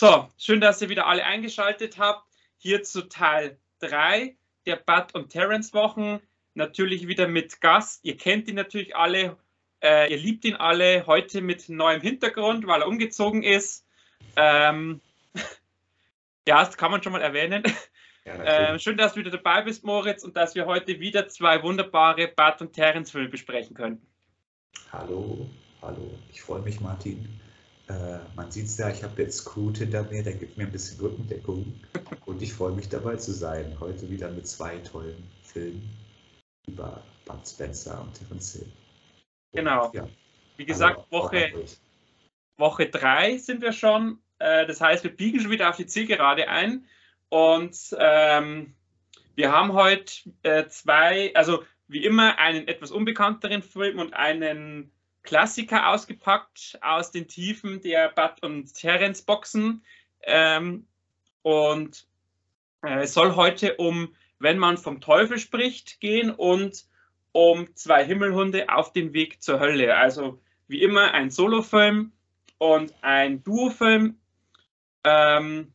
So, schön, dass ihr wieder alle eingeschaltet habt. Hier zu Teil 3 der Bud und Terence Wochen. Natürlich wieder mit Gast. Ihr kennt ihn natürlich alle. Äh, ihr liebt ihn alle. Heute mit neuem Hintergrund, weil er umgezogen ist. Ähm, ja, das kann man schon mal erwähnen. Ja, äh, schön, dass du wieder dabei bist, Moritz, und dass wir heute wieder zwei wunderbare Bud und Terence-Filme besprechen können. Hallo, hallo. Ich freue mich, Martin. Äh, man sieht es ja, ich habe jetzt Scoot hinter mir, der gibt mir ein bisschen Rückendeckung. Und ich freue mich dabei zu sein. Heute wieder mit zwei tollen Filmen über Bud Spencer und Terence Hill. Genau. Ja, Wie gesagt, also, Woche, Woche drei sind wir schon. Äh, das heißt, wir biegen schon wieder auf die Zielgerade ein. Und ähm, wir haben heute äh, zwei, also wie immer, einen etwas unbekannteren Film und einen Klassiker ausgepackt aus den Tiefen der Bud und Terence Boxen. Ähm, und äh, es soll heute um, wenn man vom Teufel spricht, gehen und um zwei Himmelhunde auf dem Weg zur Hölle. Also wie immer ein Solofilm und ein Duofilm. Ähm,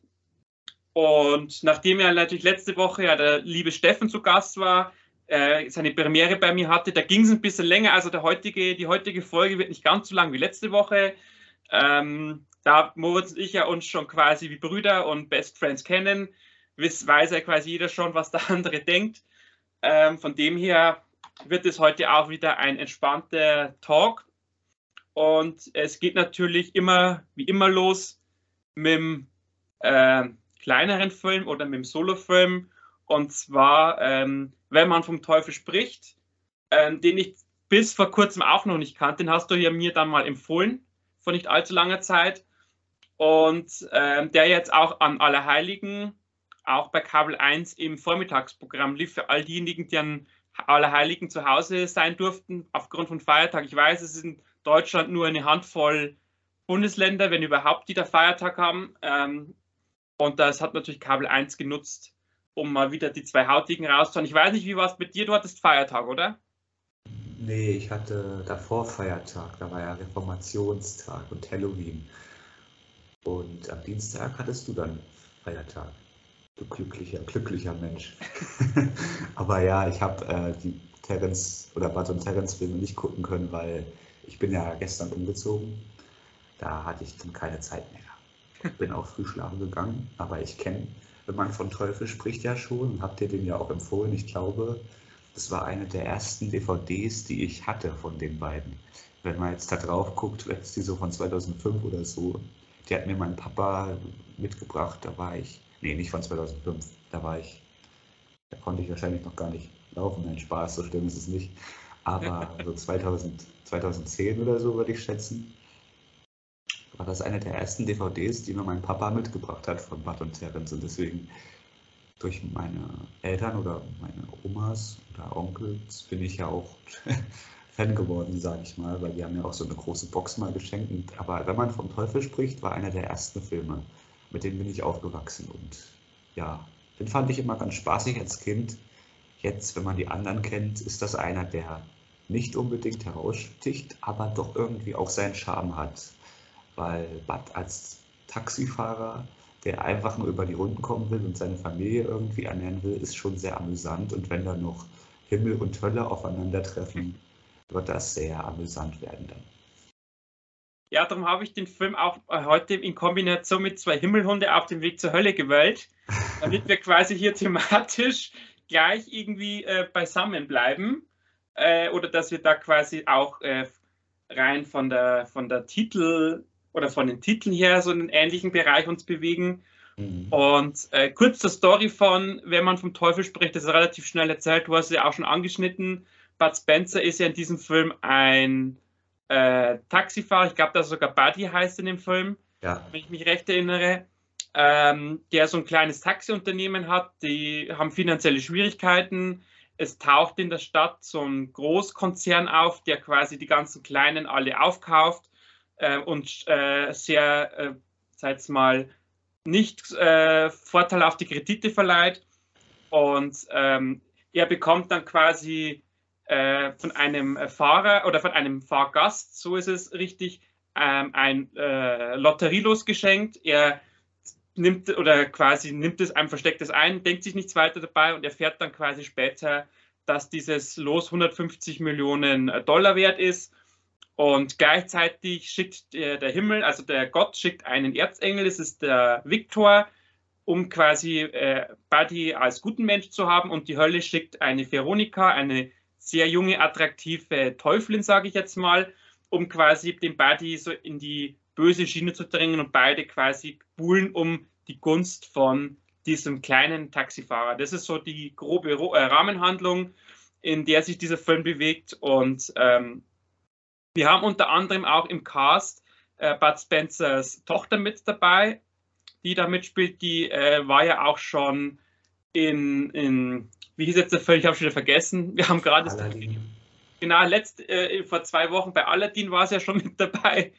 und nachdem ja natürlich letzte Woche ja der liebe Steffen zu Gast war, äh, seine Premiere bei mir hatte, da ging es ein bisschen länger. Also der heutige, die heutige Folge wird nicht ganz so lang wie letzte Woche. Ähm, da Moritz und ich ja uns schon quasi wie Brüder und Best Friends kennen, weiß, weiß ja quasi jeder schon, was der andere denkt. Ähm, von dem her wird es heute auch wieder ein entspannter Talk. Und es geht natürlich immer, wie immer los mit dem äh, kleineren Film oder mit dem Solo-Film. Und zwar, ähm, wenn man vom Teufel spricht, ähm, den ich bis vor kurzem auch noch nicht kannte. Den hast du ja mir dann mal empfohlen, vor nicht allzu langer Zeit. Und ähm, der jetzt auch an Allerheiligen, auch bei Kabel 1 im Vormittagsprogramm lief für all diejenigen, die an Allerheiligen zu Hause sein durften, aufgrund von Feiertag. Ich weiß, es ist in Deutschland nur eine Handvoll Bundesländer, wenn überhaupt, die da Feiertag haben. Ähm, und das hat natürlich Kabel 1 genutzt, um mal wieder die zwei Hautigen rauszuhauen. Ich weiß nicht, wie war es mit dir? Du hattest Feiertag, oder? Nee, ich hatte davor Feiertag. Da war ja Reformationstag und Halloween. Und am Dienstag hattest du dann Feiertag. Du glücklicher, glücklicher Mensch. Aber ja, ich habe äh, die Terence oder Bud und Terence Filme nicht gucken können, weil ich bin ja gestern umgezogen. Da hatte ich dann keine Zeit mehr bin auch früh schlafen gegangen, aber ich kenne, wenn man von Teufel spricht ja schon, habt ihr den ja auch empfohlen. Ich glaube, das war eine der ersten DVDs, die ich hatte von den beiden. Wenn man jetzt da drauf guckt, ist die so von 2005 oder so. Die hat mir mein Papa mitgebracht, da war ich, nee, nicht von 2005, da war ich, da konnte ich wahrscheinlich noch gar nicht laufen, ein Spaß, so schlimm ist es nicht. Aber so 2000, 2010 oder so würde ich schätzen war das eine der ersten DVDs, die mir mein Papa mitgebracht hat von Bud und Terence. Und deswegen durch meine Eltern oder meine Omas oder Onkels bin ich ja auch Fan geworden, sage ich mal, weil die haben mir auch so eine große Box mal geschenkt. aber wenn man vom Teufel spricht, war einer der ersten Filme, mit denen bin ich aufgewachsen. Und ja, den fand ich immer ganz spaßig als Kind. Jetzt, wenn man die anderen kennt, ist das einer, der nicht unbedingt heraussticht, aber doch irgendwie auch seinen Charme hat weil Bud als Taxifahrer, der einfach nur über die Runden kommen will und seine Familie irgendwie ernähren will, ist schon sehr amüsant. Und wenn da noch Himmel und Hölle aufeinandertreffen, wird das sehr amüsant werden dann. Ja, darum habe ich den Film auch äh, heute in Kombination mit zwei Himmelhunde auf dem Weg zur Hölle gewählt, damit wir quasi hier thematisch gleich irgendwie äh, beisammen bleiben. Äh, oder dass wir da quasi auch äh, rein von der, von der Titel, oder von den Titeln her so in einen ähnlichen Bereich uns bewegen. Mhm. Und äh, kurz zur Story von, wenn man vom Teufel spricht, das ist relativ schnell erzählt, du hast es ja auch schon angeschnitten. Bud Spencer ist ja in diesem Film ein äh, Taxifahrer, ich glaube, dass sogar Buddy heißt in dem Film, ja. wenn ich mich recht erinnere, ähm, der so ein kleines Taxiunternehmen hat, die haben finanzielle Schwierigkeiten. Es taucht in der Stadt so ein Großkonzern auf, der quasi die ganzen Kleinen alle aufkauft äh, und äh, sehr, äh, sag mal, nicht äh, vorteilhafte Kredite verleiht. Und ähm, er bekommt dann quasi äh, von einem Fahrer oder von einem Fahrgast, so ist es richtig, ähm, ein äh, Lotterielos geschenkt. Er nimmt oder quasi nimmt es einem versteckt es ein, denkt sich nichts weiter dabei und erfährt dann quasi später, dass dieses Los 150 Millionen Dollar wert ist. Und gleichzeitig schickt der, der Himmel, also der Gott schickt einen Erzengel, das ist der Viktor, um quasi äh, Buddy als guten Mensch zu haben. Und die Hölle schickt eine Veronika, eine sehr junge, attraktive Teufelin, sage ich jetzt mal, um quasi den Buddy so in die böse Schiene zu drängen und beide quasi buhlen um die Gunst von diesem kleinen Taxifahrer. Das ist so die grobe äh, Rahmenhandlung, in der sich dieser Film bewegt. Und ähm, wir haben unter anderem auch im Cast äh, Bud Spencers Tochter mit dabei, die da mitspielt. Die äh, war ja auch schon in, in, wie hieß jetzt der Film? Ich habe schon wieder vergessen. Wir haben gerade genau letzt, äh, vor zwei Wochen bei Aladdin war sie ja schon mit dabei.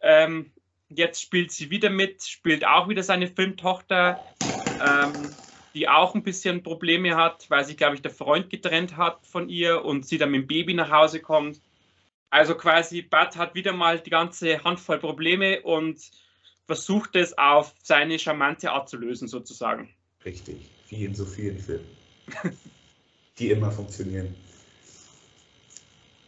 Ähm, jetzt spielt sie wieder mit, spielt auch wieder seine Filmtochter, ähm, die auch ein bisschen Probleme hat, weil sich, glaube ich, der Freund getrennt hat von ihr und sie dann mit dem Baby nach Hause kommt. Also quasi, Bud hat wieder mal die ganze Handvoll Probleme und versucht es auf seine charmante Art zu lösen, sozusagen. Richtig, wie in so vielen Filmen, die immer funktionieren.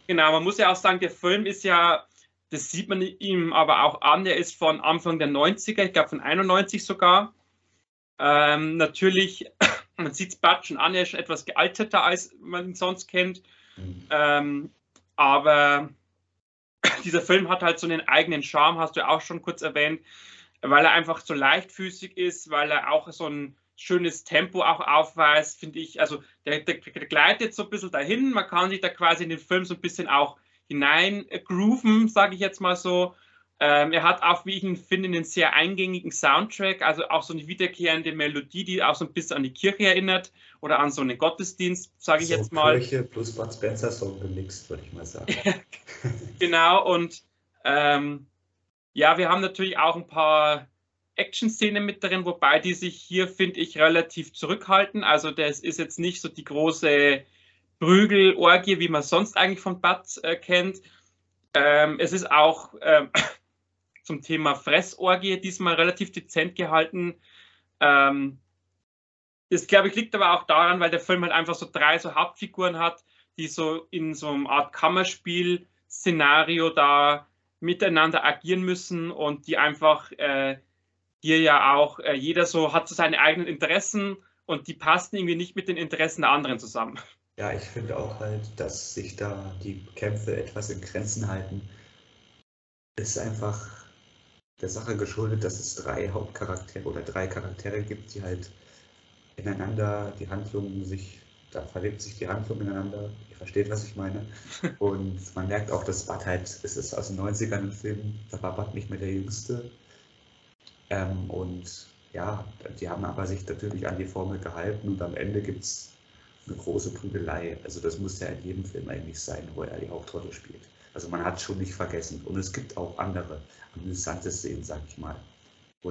Genau, man muss ja auch sagen, der Film ist ja das sieht man ihm aber auch an. Er ist von Anfang der 90er, ich glaube von 91 sogar. Ähm, natürlich, man sieht es Bud schon an, er ist schon etwas gealterter, als man ihn sonst kennt. Mhm. Ähm, aber dieser Film hat halt so einen eigenen Charme, hast du auch schon kurz erwähnt, weil er einfach so leichtfüßig ist, weil er auch so ein schönes Tempo auch aufweist, finde ich. Also der, der, der, gleitet so ein bisschen dahin. Man kann sich da quasi in den Film so ein bisschen auch hinein grooven, sage ich jetzt mal so. Ähm, er hat auch, wie ich ihn finde, einen sehr eingängigen Soundtrack, also auch so eine wiederkehrende Melodie, die auch so ein bisschen an die Kirche erinnert oder an so einen Gottesdienst, sage ich so jetzt mal. Kirche plus Bud Spencer Song gemixt, würde ich mal sagen. genau, und ähm, ja, wir haben natürlich auch ein paar Action-Szenen mit drin, wobei die sich hier, finde ich, relativ zurückhalten. Also das ist jetzt nicht so die große Prügelorgie, wie man sonst eigentlich von Bud äh, kennt. Ähm, es ist auch ähm, zum Thema Fressorgie diesmal relativ dezent gehalten. Ähm, das, glaube ich, liegt aber auch daran, weil der Film halt einfach so drei so Hauptfiguren hat, die so in so einer Art Kammerspiel-Szenario da miteinander agieren müssen und die einfach äh, hier ja auch äh, jeder so hat so seine eigenen Interessen und die passen irgendwie nicht mit den Interessen der anderen zusammen. Ja, ich finde auch halt, dass sich da die Kämpfe etwas in Grenzen halten. Ist einfach der Sache geschuldet, dass es drei Hauptcharaktere oder drei Charaktere gibt, die halt ineinander die Handlungen sich, da verlebt sich die Handlung ineinander. Ihr versteht, was ich meine. Und man merkt auch, dass Bud halt, es ist aus den 90ern ein Film, da war Bud nicht mehr der Jüngste. Ähm, und ja, die haben aber sich natürlich an die Formel gehalten und am Ende gibt es eine große Prügelei. Also das muss ja in jedem Film eigentlich sein, wo er die Hauptrolle spielt. Also man hat schon nicht vergessen. Und es gibt auch andere amüsante Szenen, sag ich mal.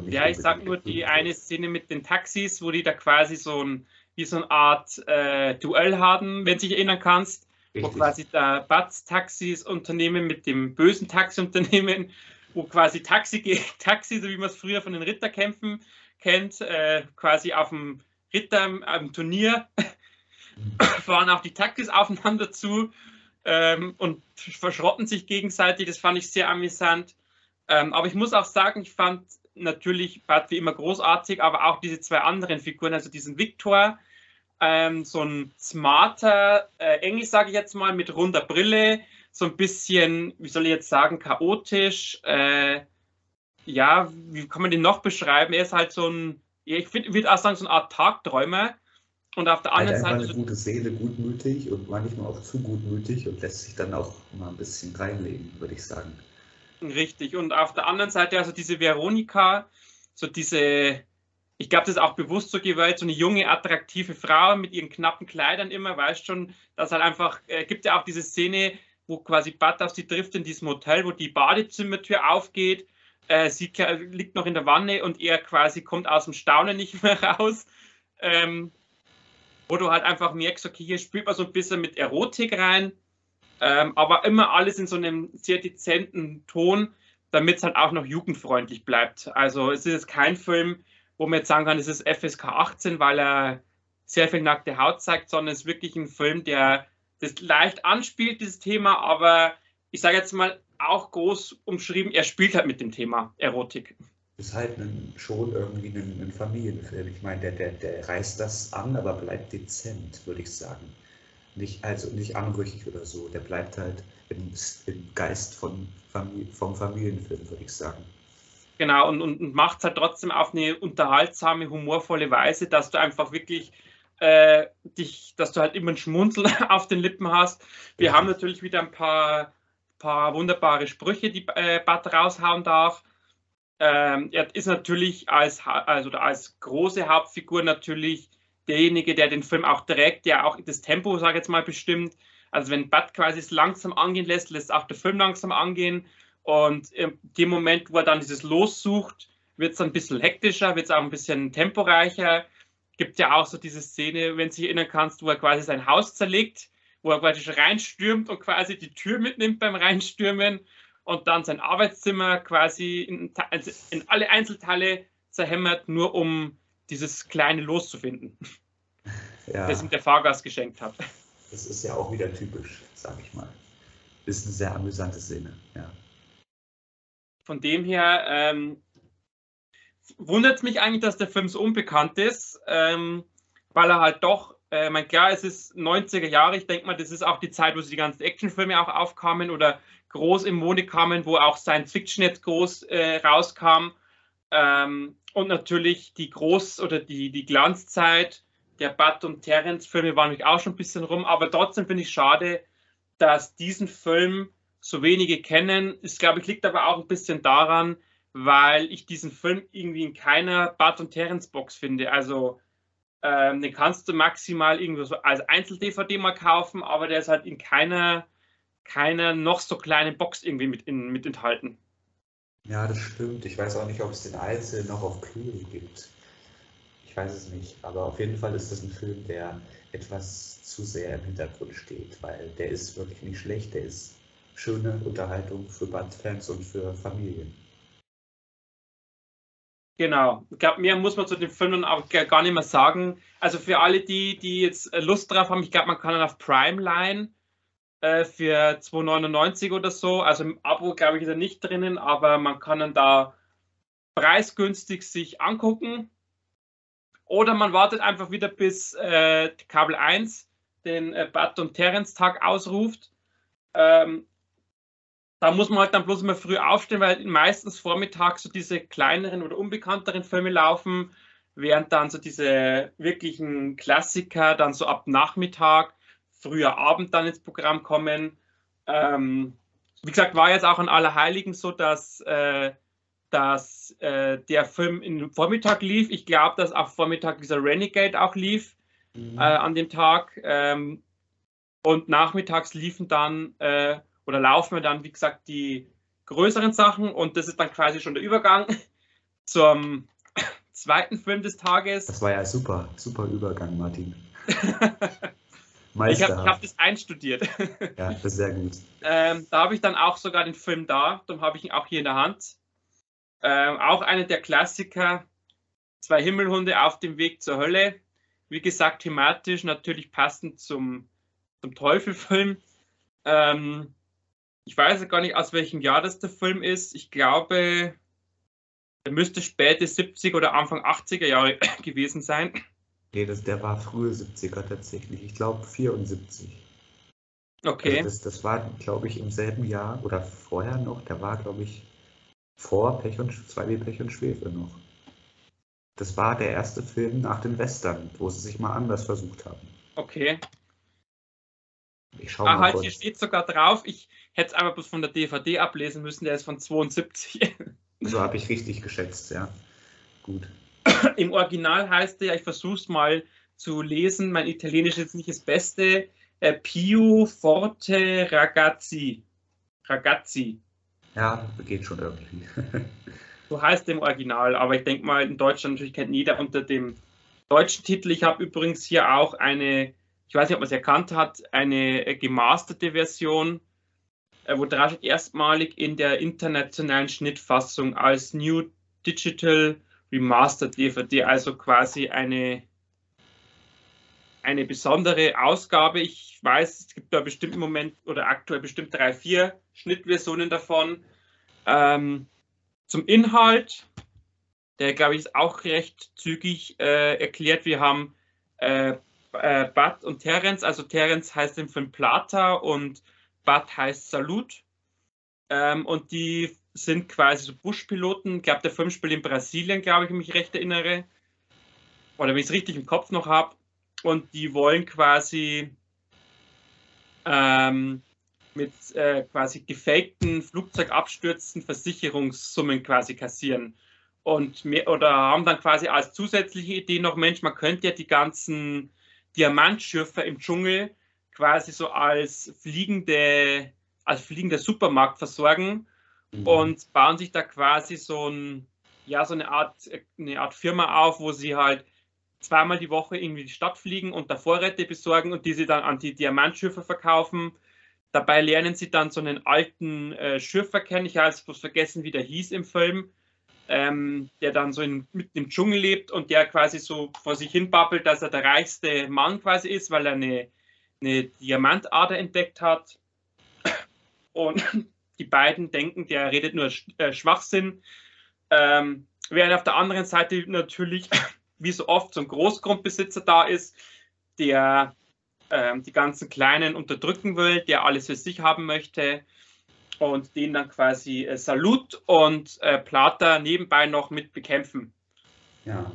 Ja, ich sag nur die eine Szene mit den Taxis, wo die da quasi so ein, wie so eine Art äh, Duell haben, wenn du dich erinnern kannst. Richtig. Wo quasi da Batz Taxis Unternehmen mit dem bösen Taxiunternehmen, wo quasi Taxi Taxi, so wie man es früher von den Ritterkämpfen kennt, äh, quasi auf dem Ritter am Turnier fahren auch die Taxis aufeinander zu ähm, und verschrotten sich gegenseitig. Das fand ich sehr amüsant. Ähm, aber ich muss auch sagen, ich fand natürlich Bad wie immer großartig, aber auch diese zwei anderen Figuren, also diesen Viktor, ähm, so ein smarter äh, Engel, sage ich jetzt mal, mit runder Brille, so ein bisschen, wie soll ich jetzt sagen, chaotisch. Äh, ja, wie kann man den noch beschreiben? Er ist halt so ein, ich würde auch sagen, so eine Art Tagträumer, und auf der anderen Seite. eine gute Seele, gutmütig und manchmal auch zu gutmütig und lässt sich dann auch mal ein bisschen reinlegen, würde ich sagen. Richtig. Und auf der anderen Seite, also diese Veronika, so diese, ich glaube, das ist auch bewusst so gewählt, so eine junge, attraktive Frau mit ihren knappen Kleidern immer, weißt schon, dass halt einfach, äh, gibt ja auch diese Szene, wo quasi Bud auf sie trifft in diesem Hotel, wo die Badezimmertür aufgeht. Äh, sie liegt noch in der Wanne und er quasi kommt aus dem Staunen nicht mehr raus. Ähm, wo du halt einfach merkst, okay, hier spielt man so ein bisschen mit Erotik rein, ähm, aber immer alles in so einem sehr dezenten Ton, damit es halt auch noch jugendfreundlich bleibt. Also es ist jetzt kein Film, wo man jetzt sagen kann, es ist FSK 18, weil er sehr viel nackte Haut zeigt, sondern es ist wirklich ein Film, der das leicht anspielt, dieses Thema, aber ich sage jetzt mal auch groß umschrieben, er spielt halt mit dem Thema Erotik. Ist halt ein, schon irgendwie ein, ein, Familienfilm. Ich meine, der, der, der reißt das an, aber bleibt dezent, würde ich sagen. Nicht, also nicht anrüchig oder so. Der bleibt halt im, im Geist von Familie, vom Familienfilm, würde ich sagen. Genau, und, und, und macht es halt trotzdem auf eine unterhaltsame, humorvolle Weise, dass du einfach wirklich äh, dich, dass du halt immer ein Schmunzeln auf den Lippen hast. Wir ja. haben natürlich wieder ein paar, paar wunderbare Sprüche, die äh, Bad raushauen darf. Ähm, er ist natürlich als, also als große Hauptfigur natürlich derjenige, der den Film auch trägt, der auch das Tempo, sage ich jetzt mal, bestimmt. Also wenn Bud quasi es langsam angehen lässt, lässt auch der Film langsam angehen. Und in dem Moment, wo er dann dieses Los sucht, wird es ein bisschen hektischer, wird es auch ein bisschen temporeicher. Gibt ja auch so diese Szene, wenn du dich erinnern kannst, wo er quasi sein Haus zerlegt, wo er quasi reinstürmt und quasi die Tür mitnimmt beim Reinstürmen und dann sein Arbeitszimmer quasi in, also in alle Einzelteile zerhämmert, nur um dieses kleine Los zu finden, ja. das ihm der Fahrgast geschenkt hat. Das ist ja auch wieder typisch, sag ich mal. Ist eine sehr amüsante Szene, ja von dem her ähm, wundert es mich eigentlich, dass der Film so unbekannt ist, ähm, weil er halt doch, äh, mein klar, es ist 90er Jahre, ich denke mal, das ist auch die Zeit, wo sie die ganzen Actionfilme auch aufkamen oder groß im Mode kamen, wo auch Science Fiction jetzt groß äh, rauskam. Ähm, und natürlich die Groß- oder die, die Glanzzeit der Bud und Terence-Filme waren natürlich auch schon ein bisschen rum, aber trotzdem finde ich schade, dass diesen Film so wenige kennen. Ist, glaube ich, liegt aber auch ein bisschen daran, weil ich diesen Film irgendwie in keiner Bart und Terence Box finde. Also ähm, den kannst du maximal irgendwo so als Einzel-DVD mal kaufen, aber der ist halt in keiner, keiner noch so kleinen Box irgendwie mit, in, mit enthalten. Ja, das stimmt. Ich weiß auch nicht, ob es den einzelnen noch auf Blu-ray gibt. Ich weiß es nicht. Aber auf jeden Fall ist das ein Film, der etwas zu sehr im Hintergrund steht, weil der ist wirklich nicht schlecht. Der ist schöne Unterhaltung für Bandfans und für Familien. Genau. Ich glaube, mehr muss man zu den Filmen auch gar nicht mehr sagen. Also für alle, die, die jetzt Lust drauf haben, ich glaube, man kann dann auf Primeline äh, für 2,99 oder so, also im Abo, glaube ich, ist er nicht drinnen, aber man kann dann da preisgünstig sich angucken. Oder man wartet einfach wieder bis äh, Kabel 1 den äh, Bud und Terence Tag ausruft. Ähm, da muss man halt dann bloß immer früh aufstehen, weil meistens vormittags so diese kleineren oder unbekannteren Filme laufen, während dann so diese wirklichen Klassiker dann so ab Nachmittag, früher Abend dann ins Programm kommen. Ähm, wie gesagt, war jetzt auch an Allerheiligen so, dass, äh, dass äh, der Film im Vormittag lief. Ich glaube, dass auch Vormittag dieser Renegade auch lief mhm. äh, an dem Tag. Ähm, und nachmittags liefen dann äh, oder laufen wir dann, wie gesagt, die größeren Sachen und das ist dann quasi schon der Übergang zum zweiten Film des Tages. Das war ja super, super Übergang, Martin. ich habe hab das einstudiert. ja, das ist sehr gut. Ähm, da habe ich dann auch sogar den Film da, darum habe ich ihn auch hier in der Hand. Ähm, auch einer der Klassiker, zwei Himmelhunde auf dem Weg zur Hölle. Wie gesagt, thematisch natürlich passend zum, zum Teufelfilm. Ähm, ich weiß gar nicht, aus welchem Jahr das der Film ist. Ich glaube, er müsste späte 70er oder Anfang 80er Jahre gewesen sein. Nee, das, der war frühe 70er tatsächlich. Ich glaube 74. Okay. Also das, das war, glaube ich, im selben Jahr oder vorher noch. Der war, glaube ich, vor Pech und 2D Pech und Schwefel noch. Das war der erste Film nach den Western, wo sie sich mal anders versucht haben. Okay. Ich schau ah, mal halt, kurz. hier steht sogar drauf. Ich hätte es einfach bloß von der DVD ablesen müssen. Der ist von 72. So habe ich richtig geschätzt, ja. Gut. Im Original heißt er, ich versuche es mal zu lesen. Mein Italienisch ist nicht das Beste. Äh, Più Forte Ragazzi. Ragazzi. Ja, geht schon irgendwie. so heißt im Original, aber ich denke mal, in Deutschland natürlich kennt jeder unter dem deutschen Titel. Ich habe übrigens hier auch eine ich weiß nicht, ob man es erkannt hat, eine äh, gemasterte Version, äh, wo Dragic erstmalig in der internationalen Schnittfassung als New Digital Remastered DVD, also quasi eine, eine besondere Ausgabe. Ich weiß, es gibt da bestimmt im Moment oder aktuell bestimmt drei, vier Schnittversionen davon. Ähm, zum Inhalt, der glaube ich ist auch recht zügig äh, erklärt. Wir haben äh, äh, Bud und Terence, also Terence heißt im Film Plata und Bud heißt Salut. Ähm, und die sind quasi so Buschpiloten. Ich glaube, der Film spielt in Brasilien, glaube ich, wenn ich mich recht erinnere. Oder wenn ich es richtig im Kopf noch habe. Und die wollen quasi ähm, mit äh, quasi gefakten Flugzeugabstürzen Versicherungssummen quasi kassieren. Und mehr, oder haben dann quasi als zusätzliche Idee noch, Mensch, man könnte ja die ganzen Diamantschürfer im Dschungel quasi so als fliegende, als fliegender Supermarkt versorgen mhm. und bauen sich da quasi so ein, ja, so eine Art, eine Art Firma auf, wo sie halt zweimal die Woche irgendwie die Stadt fliegen und da Vorräte besorgen und diese dann an die Diamantschiffe verkaufen. Dabei lernen sie dann so einen alten äh, Schiffer kennen, ich habe jetzt bloß vergessen, wie der hieß im Film, ähm, der dann so in, mitten im Dschungel lebt und der quasi so vor sich hin babbelt, dass er der reichste Mann quasi ist, weil er eine, eine Diamantader entdeckt hat. Und die beiden denken, der redet nur äh, Schwachsinn. Ähm, während auf der anderen Seite natürlich, wie so oft, so ein Großgrundbesitzer da ist, der ähm, die ganzen Kleinen unterdrücken will, der alles für sich haben möchte und den dann quasi äh, Salut und äh, Plata nebenbei noch mit bekämpfen. Ja.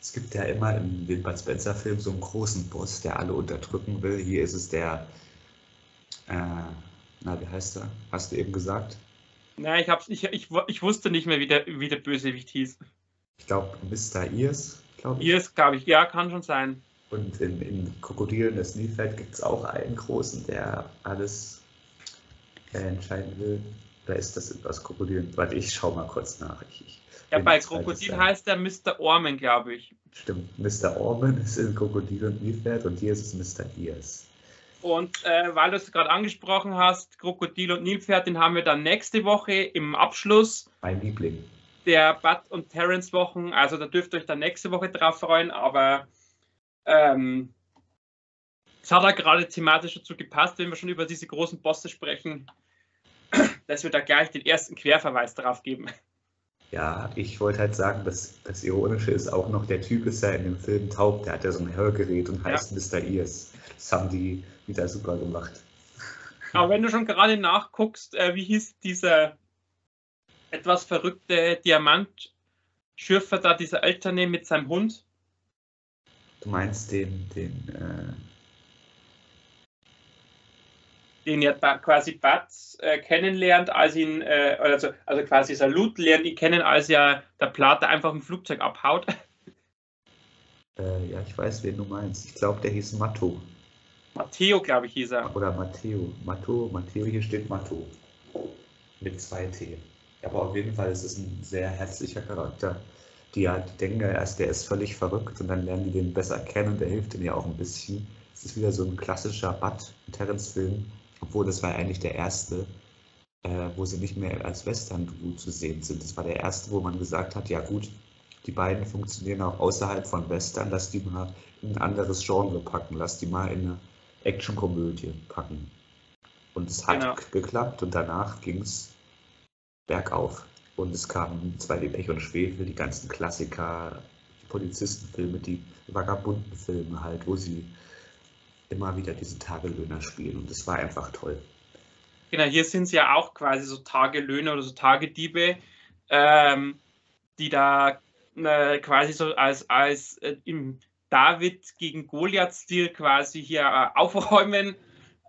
Es gibt ja immer in den Bud Spencer-Filmen so einen großen Boss, der alle unterdrücken will. Hier ist es der äh, na, wie heißt er? Hast du eben gesagt? Nein, ich, hab's, ich, ich, ich wusste nicht mehr, wie der, wie der Bösewicht hieß. Ich glaube, Mr. Ears, glaube ich. Ears, glaube ich. Ja, kann schon sein. Und in, in Krokodilen des Nilfeld gibt es auch einen großen, der alles äh, entscheiden will. Oder ist das etwas Krokodilen? Warte, ich schau mal kurz nach. Ich, ich ja, bei Krokodil heißt der Mr. Orman, glaube ich. Stimmt, Mr. Orman ist in Krokodil und Nilpferd und hier ist es Mr. Ears. Und äh, weil du es gerade angesprochen hast, Krokodil und Nilpferd, den haben wir dann nächste Woche im Abschluss. Mein Liebling. Der Bud und Terence Wochen. Also da dürft ihr euch dann nächste Woche drauf freuen. Aber ähm, es hat da gerade thematisch dazu gepasst, wenn wir schon über diese großen Bosse sprechen, dass wir da gleich den ersten Querverweis drauf geben. Ja, ich wollte halt sagen, dass das Ironische ist auch noch, der Typ ist ja in dem Film taub, der hat ja so ein Hörgerät und heißt ja. Mr. Ears. Das haben die wieder super gemacht. Aber wenn du schon gerade nachguckst, äh, wie hieß dieser etwas verrückte Diamantschürfer da, dieser Elterne mit seinem Hund? Du meinst den, den, äh... den ja quasi Bud äh, kennenlernt, als ihn, äh, also, also quasi Salut lernt ihn kennen, als ja der Plater einfach im Flugzeug abhaut. Äh, ja, ich weiß, wen du meinst. Ich glaube, der hieß Matto. Matteo, glaube ich, hieß er. Oder Matteo. Matteo, Matteo, hier steht Matto. Mit zwei T. Aber auf jeden Fall ist es ein sehr herzlicher Charakter. Die, halt denken ja erst, der ist völlig verrückt und dann lernen die den besser kennen und der hilft ihnen ja auch ein bisschen. Es ist wieder so ein klassischer Bud Terrence-Film, obwohl das war eigentlich der erste, äh, wo sie nicht mehr als Western-Duo zu sehen sind. Das war der erste, wo man gesagt hat, ja gut, die beiden funktionieren auch außerhalb von Western, lass die mal in ein anderes Genre packen, lass die mal in eine Actionkomödie packen. Und es hat genau. geklappt und danach ging es bergauf. Und es kamen zwei die Pech und Schwefel, die ganzen Klassiker, die Polizistenfilme, die Vagabundenfilme halt, wo sie immer wieder diese Tagelöhner spielen. Und das war einfach toll. Genau, hier sind sie ja auch quasi so Tagelöhner oder so Tagediebe, ähm, die da äh, quasi so als, als äh, im David gegen Goliath-Stil quasi hier äh, aufräumen.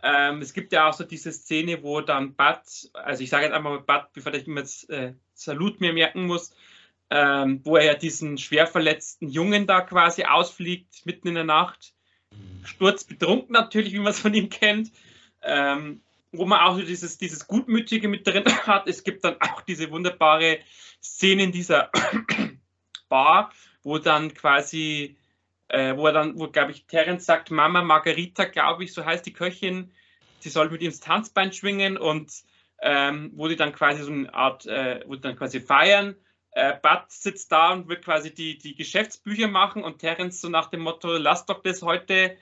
Ähm, es gibt ja auch so diese Szene, wo dann Bud, also ich sage jetzt einfach mal Bud, bevor ich immer jetzt äh, Salut mir merken muss, ähm, wo er ja diesen schwer verletzten Jungen da quasi ausfliegt, mitten in der Nacht. Sturzbetrunken natürlich, wie man es von ihm kennt. Ähm, wo man auch dieses, dieses Gutmütige mit drin hat. Es gibt dann auch diese wunderbare Szene in dieser Bar, wo dann quasi äh, wo er dann, wo glaube ich, Terence sagt, Mama Margarita, glaube ich, so heißt die Köchin, sie soll mit ihm das Tanzbein schwingen und ähm, wo die dann quasi so eine Art, äh, wo die dann quasi feiern. Äh, Bud sitzt da und will quasi die, die Geschäftsbücher machen und Terence so nach dem Motto, lass doch das heute,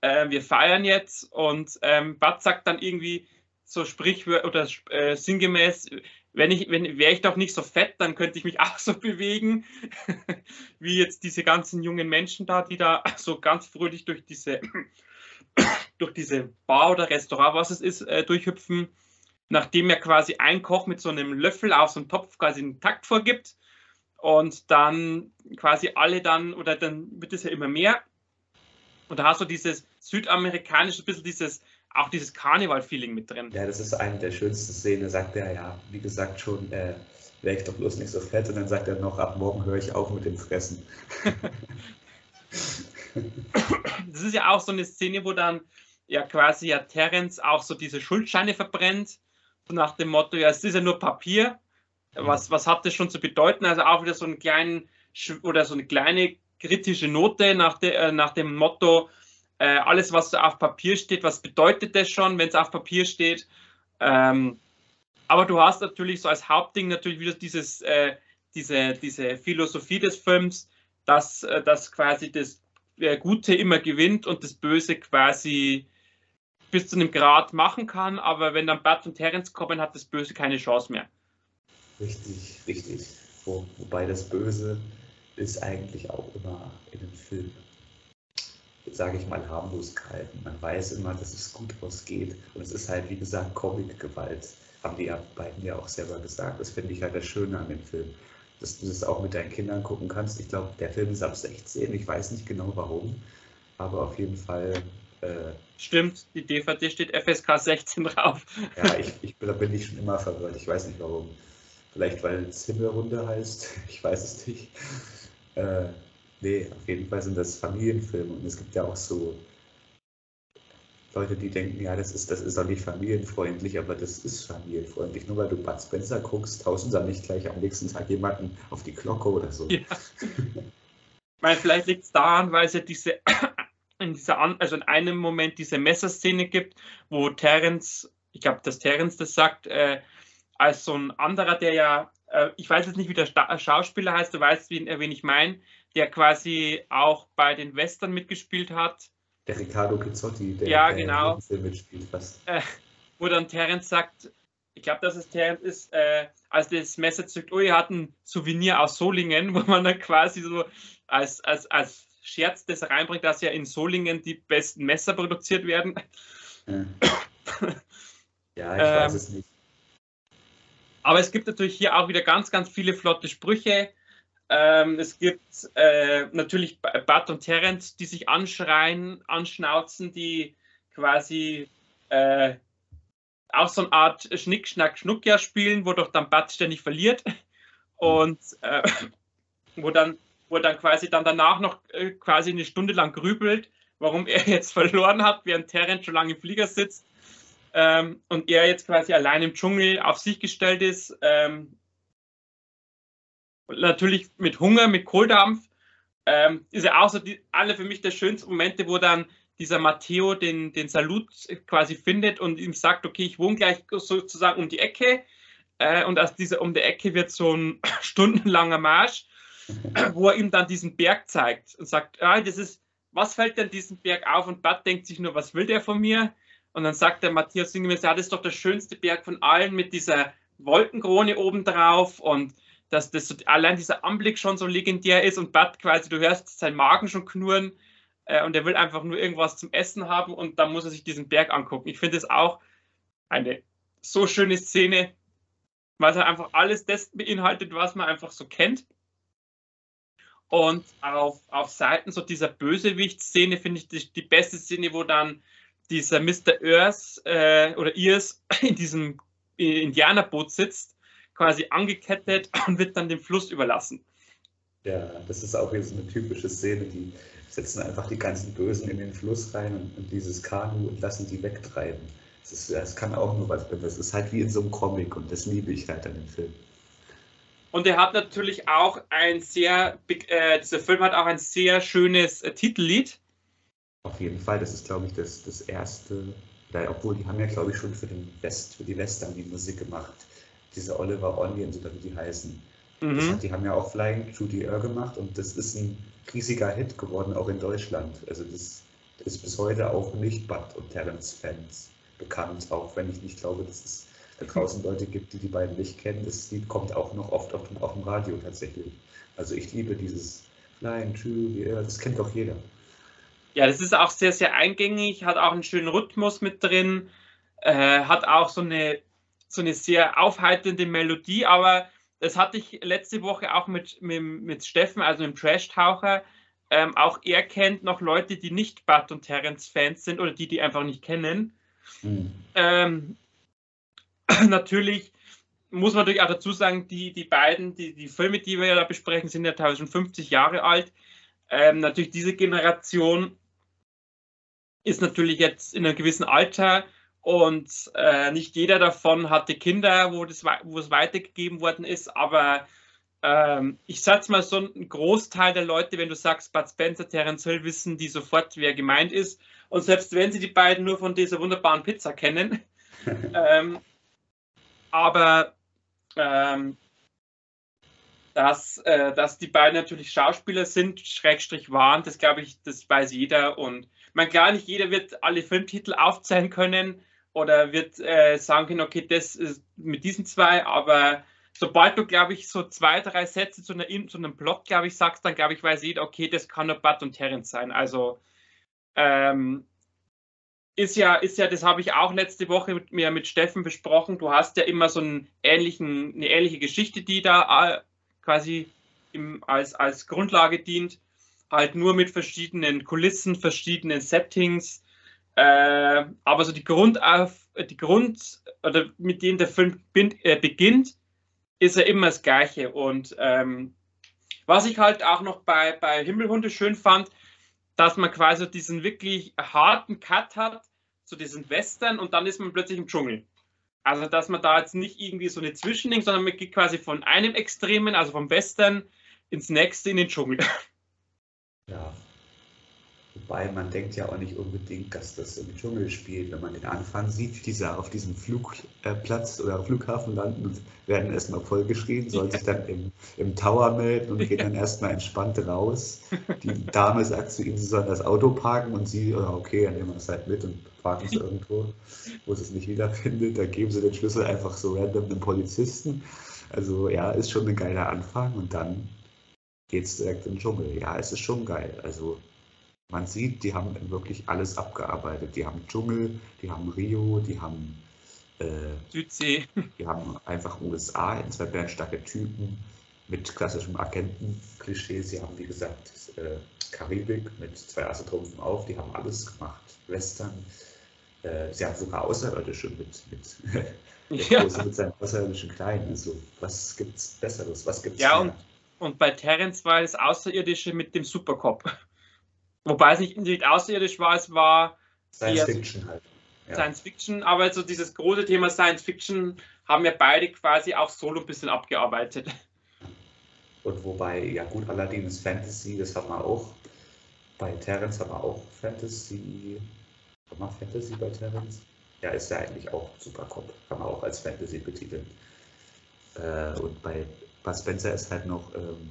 äh, wir feiern jetzt. Und ähm, Bud sagt dann irgendwie so sprichwörtlich oder äh, sinngemäß, wenn ich, wenn, wäre ich doch nicht so fett, dann könnte ich mich auch so bewegen, wie jetzt diese ganzen jungen Menschen da, die da so ganz fröhlich durch diese, durch diese Bar oder Restaurant, was es ist, äh, durchhüpfen, nachdem er quasi ein Koch mit so einem Löffel auf so einen Topf quasi einen Takt vorgibt und dann quasi alle dann, oder dann wird es ja immer mehr und da hast du dieses südamerikanische, ein bisschen dieses auch dieses Karneval-Feeling mit drin. Ja, das ist eine der schönsten Szenen. Sagt er ja, wie gesagt, schon, äh, wäre ich doch bloß nicht so fett. Und dann sagt er noch, ab morgen höre ich auf mit dem Fressen. das ist ja auch so eine Szene, wo dann ja quasi ja Terence auch so diese Schuldscheine verbrennt. Nach dem Motto, ja, es ist ja nur Papier. Was, was hat das schon zu bedeuten? Also auch wieder so einen kleinen oder so eine kleine kritische Note nach, de, äh, nach dem Motto, äh, alles, was auf Papier steht, was bedeutet das schon, wenn es auf Papier steht? Ähm, aber du hast natürlich so als Hauptding natürlich wieder dieses, äh, diese, diese Philosophie des Films, dass, äh, dass quasi das äh, Gute immer gewinnt und das Böse quasi bis zu einem Grad machen kann, aber wenn dann Bud und Terence kommen, hat das Böse keine Chance mehr. Richtig, richtig. Wo, wobei das Böse ist eigentlich auch immer in dem Film sage ich mal, harmlos gehalten. Man weiß immer, dass es gut ausgeht. Und es ist halt, wie gesagt, Comic-Gewalt. Haben die beiden ja auch selber gesagt. Das finde ich halt das Schöne an dem Film. Dass du das auch mit deinen Kindern gucken kannst. Ich glaube, der Film ist ab 16. Ich weiß nicht genau warum. Aber auf jeden Fall. Äh, Stimmt, die DVD steht FSK 16 drauf. ja, ich, ich, da bin ich schon immer verwirrt. Ich weiß nicht warum. Vielleicht, weil es Himmelrunde heißt. Ich weiß es nicht. Äh, Nee, auf jeden Fall sind das Familienfilme und es gibt ja auch so Leute, die denken, ja, das ist, das ist doch nicht familienfreundlich, aber das ist familienfreundlich. Nur weil du Bud Spencer guckst, tausend dann nicht gleich am nächsten Tag jemanden auf die Glocke oder so. Ja. ich meine, vielleicht liegt es daran, weil es ja diese, in dieser, also in einem Moment diese Messerszene gibt, wo Terence, ich glaube, dass Terence das sagt, äh, als so ein anderer, der ja, äh, ich weiß jetzt nicht, wie der Schauspieler heißt, du weißt, wen, wen ich meine, der quasi auch bei den Western mitgespielt hat. Der Riccardo Pizzotti, der, ja, genau. Film mitspielt fast. Äh, wo dann Terence sagt, ich glaube, dass es Terence ist, äh, als das Messer zückt, oh, ihr hat ein Souvenir aus Solingen, wo man dann quasi so als, als, als Scherz das reinbringt, dass ja in Solingen die besten Messer produziert werden. Ja, ja ich ähm, weiß es nicht. Aber es gibt natürlich hier auch wieder ganz, ganz viele flotte Sprüche. Ähm, es gibt äh, natürlich Bud und Terence, die sich anschreien, anschnauzen, die quasi äh, auch so eine Art Schnick, Schnack, Schnuck ja spielen, wo doch dann Bud ständig verliert und äh, wo dann wo dann quasi dann danach noch äh, quasi eine Stunde lang grübelt, warum er jetzt verloren hat, während Terence schon lange im Flieger sitzt ähm, und er jetzt quasi allein im Dschungel auf sich gestellt ist. Ähm, natürlich mit Hunger, mit Kohldampf. Ähm, ist ja auch so die, alle für mich der schönsten Momente, wo dann dieser Matteo den, den Salut quasi findet und ihm sagt, okay, ich wohne gleich sozusagen um die Ecke. Äh, und aus dieser um die Ecke wird so ein stundenlanger Marsch, wo er ihm dann diesen Berg zeigt und sagt, ah, das ist, was fällt denn diesen Berg auf? Und Bud denkt sich nur, was will der von mir? Und dann sagt der Matthias sinngemäß, ja, das ist doch der schönste Berg von allen mit dieser Wolkenkrone obendrauf und dass das so, allein dieser Anblick schon so legendär ist und Bud quasi, du hörst seinen Magen schon knurren äh, und er will einfach nur irgendwas zum Essen haben und dann muss er sich diesen Berg angucken. Ich finde es auch eine so schöne Szene, weil es einfach alles das beinhaltet, was man einfach so kennt. Und auf, auf Seiten so dieser Bösewicht-Szene finde ich die, die, beste Szene, wo dann dieser Mr. Earth äh, oder Ears in diesem Indianerboot sitzt quasi angekettet und wird dann dem Fluss überlassen. Ja, das ist auch jetzt eine typische Szene, die setzen einfach die ganzen Bösen in den Fluss rein und, und dieses Kanu und lassen die wegtreiben. Das, ist, das kann auch nur was Das ist halt wie in so einem Comic und das liebe ich halt an dem Film. Und er hat natürlich auch ein sehr, äh, dieser Film hat auch ein sehr schönes äh, Titellied. Auf jeden Fall, das ist, glaube ich, das, das erste, obwohl die haben ja, glaube ich, schon für, den West, für die Western die Musik gemacht diese Oliver Onions oder wie die heißen. Mhm. die haben ja auch Flying Through the Air gemacht und das ist ein riesiger Hit geworden, auch in Deutschland. Also das ist bis heute auch nicht Bud und Terence-Fans bekannt, auch wenn ich nicht glaube, dass es da draußen Leute gibt, die die beiden nicht kennen. Das Lied kommt auch noch oft auf dem, auf dem Radio tatsächlich. Also ich liebe dieses Flying Air, das kennt doch jeder. Ja, das ist auch sehr, sehr eingängig, hat auch einen schönen Rhythmus mit drin, äh, hat auch so eine, so eine sehr aufheiternde Melodie, aber das hatte ich letzte Woche auch mit, mit, mit Steffen, also dem Trash-Taucher. Ähm, auch er kennt noch Leute, die nicht Bud und Terence-Fans sind oder die die einfach nicht kennen. Mhm. Ähm, natürlich muss man natürlich auch dazu sagen, die, die beiden, die, die Filme, die wir ja da besprechen, sind ja teilweise schon 50 Jahre alt. Ähm, natürlich diese Generation ist natürlich jetzt in einem gewissen Alter und äh, nicht jeder davon hatte Kinder, wo, das, wo es weitergegeben worden ist, aber ähm, ich sag's mal so, ein Großteil der Leute, wenn du sagst Bud Spencer, Terence Hill, wissen die sofort, wer gemeint ist. Und selbst wenn sie die beiden nur von dieser wunderbaren Pizza kennen, ähm, aber ähm, dass, äh, dass die beiden natürlich Schauspieler sind, Schrägstrich waren, das glaube ich, das weiß jeder. Und man klar, nicht jeder wird alle Filmtitel aufzählen können oder wird äh, sagen können, okay, das ist mit diesen zwei, aber sobald du, glaube ich, so zwei, drei Sätze zu, einer, zu einem Plot, glaube ich, sagst, dann glaube ich, weiß jeder, okay, das kann nur Bud und Terence sein. Also ähm, ist ja, ist ja, das habe ich auch letzte Woche mit mir mit Steffen besprochen. Du hast ja immer so einen ähnlichen, eine ähnliche Geschichte, die da äh, quasi im, als, als Grundlage dient. Halt nur mit verschiedenen Kulissen, verschiedenen Settings. Äh, aber so die Grund, die Grund, oder mit denen der Film äh, beginnt, ist ja immer das Gleiche. Und ähm, was ich halt auch noch bei, bei Himmelhunde schön fand, dass man quasi diesen wirklich harten Cut hat, so diesen Western und dann ist man plötzlich im Dschungel. Also, dass man da jetzt nicht irgendwie so eine Zwischending, sondern man geht quasi von einem Extremen, also vom Western, ins nächste in den Dschungel. Ja, Wobei man denkt ja auch nicht unbedingt, dass das im Dschungel spielt. Wenn man den Anfang sieht, wie diese auf diesem Flugplatz oder Flughafen landen und werden erstmal vollgeschrien, soll sich dann im, im Tower melden und gehen dann erstmal entspannt raus. Die Dame sagt zu ihnen, sie sollen das Auto parken und sie, okay, dann nehmen wir es halt mit und parken es irgendwo, wo sie es nicht wiederfindet. Da geben sie den Schlüssel einfach so random einem Polizisten. Also ja, ist schon ein geiler Anfang und dann geht es direkt in den Dschungel. Ja, es ist schon geil. Also man sieht, die haben wirklich alles abgearbeitet. Die haben Dschungel, die haben Rio, die haben äh, Südsee. Die haben einfach USA in zwei bernstarke Typen mit klassischem Agenten-Klischee. Sie haben, wie gesagt, äh, Karibik mit zwei Assetrumpfen auf. Die haben alles gemacht. Western. Äh, sie haben sogar Außerirdische mit, mit, ja. mit seinen außerirdischen Kleinen. Also, was gibt's Besseres? Was gibt's Ja, und, und bei Terence war es Außerirdische mit dem Supercop. Wobei es nicht, nicht außerirdisch war, es war Science Fiction halt. Ja. Science Fiction, aber so dieses große Thema Science Fiction haben wir beide quasi auch solo ein bisschen abgearbeitet. Und wobei, ja gut, allerdings Fantasy, das haben wir auch. Bei Terence haben wir auch Fantasy. Haben wir Fantasy bei Terence? Ja, ist ja eigentlich auch Supercop. Kann man auch als Fantasy betiteln. Äh, und bei Bud Spencer ist halt noch ähm,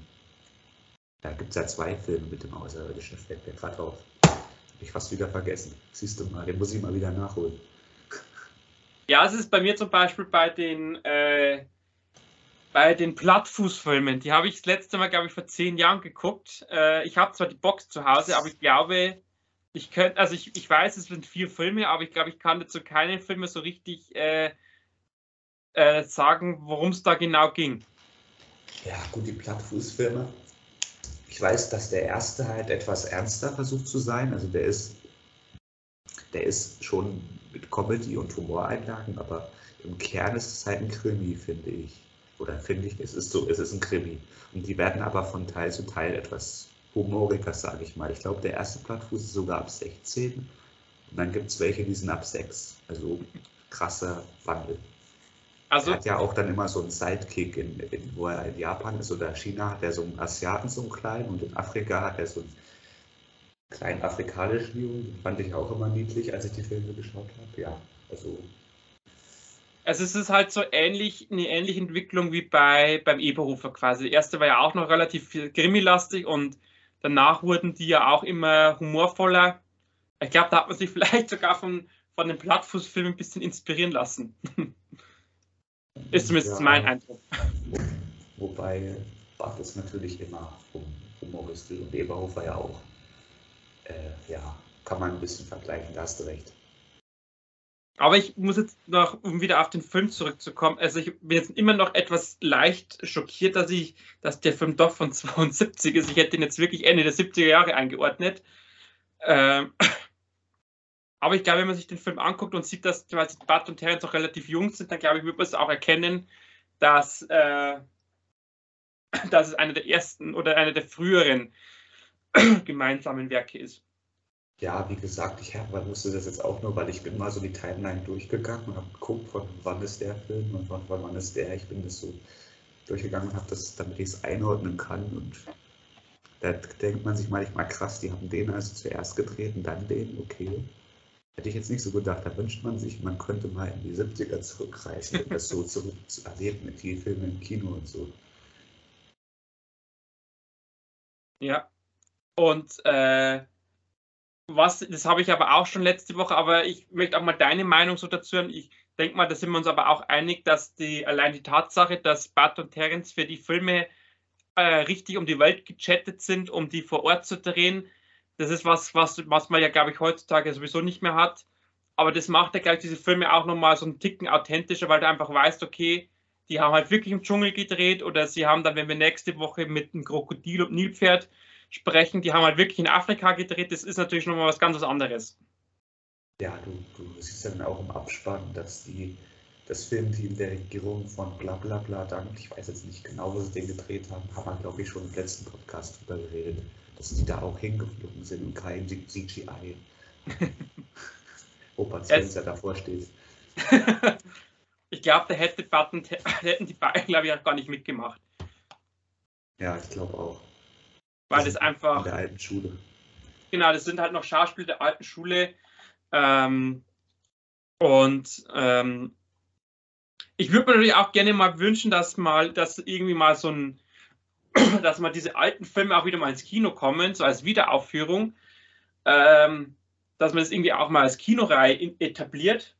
da gibt es ja zwei Filme mit dem Außerirdischen, fällt mir gerade auf. Habe ich fast wieder vergessen. Siehst du mal, den muss ich mal wieder nachholen. Ja, es ist bei mir zum Beispiel bei den, äh, bei den Plattfußfilmen. Die habe ich das letzte Mal, glaube ich, vor zehn Jahren geguckt. Äh, ich habe zwar die Box zu Hause, aber ich glaube, ich könnte, also ich, ich weiß, es sind vier Filme, aber ich glaube, ich kann dazu keinen Film so richtig äh, äh, sagen, worum es da genau ging. Ja, gut, die Plattfußfilme ich weiß, dass der erste halt etwas ernster versucht zu sein. Also der ist, der ist schon mit Comedy und Humoreinlagen, aber im Kern ist es halt ein Krimi, finde ich. Oder finde ich, es ist so, es ist ein Krimi. Und die werden aber von Teil zu Teil etwas humoriger, sage ich mal. Ich glaube, der erste Plattfuß ist sogar ab 16. Und dann gibt es welche, die sind ab 6. Also krasser Wandel. Also, er hat ja auch dann immer so einen Sidekick, in, in, wo er in Japan ist oder China hat er so einen Asiaten, so einen kleinen und in Afrika hat er so einen kleinen afrikanischen Jungen. Den fand ich auch immer niedlich, als ich die Filme geschaut habe. Ja, also Also es ist halt so ähnlich, eine ähnliche Entwicklung wie bei, beim Eberhofer quasi. Der erste war ja auch noch relativ Krimi-lastig und danach wurden die ja auch immer humorvoller. Ich glaube, da hat man sich vielleicht sogar von, von den Plattfußfilmen ein bisschen inspirieren lassen. ist zumindest ja, mein Eindruck. Wobei Bach ist natürlich immer humoristisch und Eberhofer ja auch. Äh, ja, kann man ein bisschen vergleichen, da hast du recht. Aber ich muss jetzt noch, um wieder auf den Film zurückzukommen, also ich bin jetzt immer noch etwas leicht schockiert, dass ich, dass der Film doch von 72 ist. Ich hätte ihn jetzt wirklich Ende der 70er Jahre eingeordnet. Ähm, aber ich glaube, wenn man sich den Film anguckt und sieht, dass quasi Bart und Terence auch relativ jung sind, dann glaube ich, wird man es auch erkennen, dass, äh, dass es einer der ersten oder einer der früheren gemeinsamen Werke ist. Ja, wie gesagt, ich wusste das jetzt auch nur, weil ich bin mal so die Timeline durchgegangen und habe geguckt, von wann ist der Film und von wann ist der. Ich bin das so durchgegangen und habe das, damit ich es einordnen kann. Und da denkt man sich manchmal krass, die haben den also zuerst gedreht und dann den, okay. Hätte ich jetzt nicht so gedacht. Da wünscht man sich, man könnte mal in die 70er zurückreisen, um das so zurück zu erleben mit vielen Filmen im Kino und so. Ja. Und äh, was, das habe ich aber auch schon letzte Woche, aber ich möchte auch mal deine Meinung so dazu hören. Ich denke mal, da sind wir uns aber auch einig, dass die allein die Tatsache, dass Bart und Terence für die Filme äh, richtig um die Welt gechattet sind, um die vor Ort zu drehen, das ist was, was, was man ja, glaube ich, heutzutage sowieso nicht mehr hat. Aber das macht ja gleich diese Filme auch nochmal so einen Ticken authentischer, weil du einfach weißt, okay, die haben halt wirklich im Dschungel gedreht oder sie haben dann, wenn wir nächste Woche mit einem Krokodil und Nilpferd sprechen, die haben halt wirklich in Afrika gedreht. Das ist natürlich nochmal was ganz anderes. Ja, du, du siehst dann auch im Abspann, dass die, das Filmteam der Regierung von bla bla bla dank, ich weiß jetzt nicht genau, wo sie den gedreht haben, haben wir, glaube ich, schon im letzten Podcast drüber geredet, dass die da auch hingeflogen sind und kein CGI. Opa Spencer davor steht. ich glaube, da hätte Button, hätten die beiden, glaube ich, auch gar nicht mitgemacht. Ja, ich glaube auch. Weil das einfach. In der alten Schule. Genau, das sind halt noch Schauspieler der alten Schule. Ähm, und ähm, ich würde mir natürlich auch gerne mal wünschen, dass mal, dass irgendwie mal so ein, dass mal diese alten Filme auch wieder mal ins Kino kommen, so als Wiederaufführung. Ähm, dass man das irgendwie auch mal als Kinoreihe etabliert.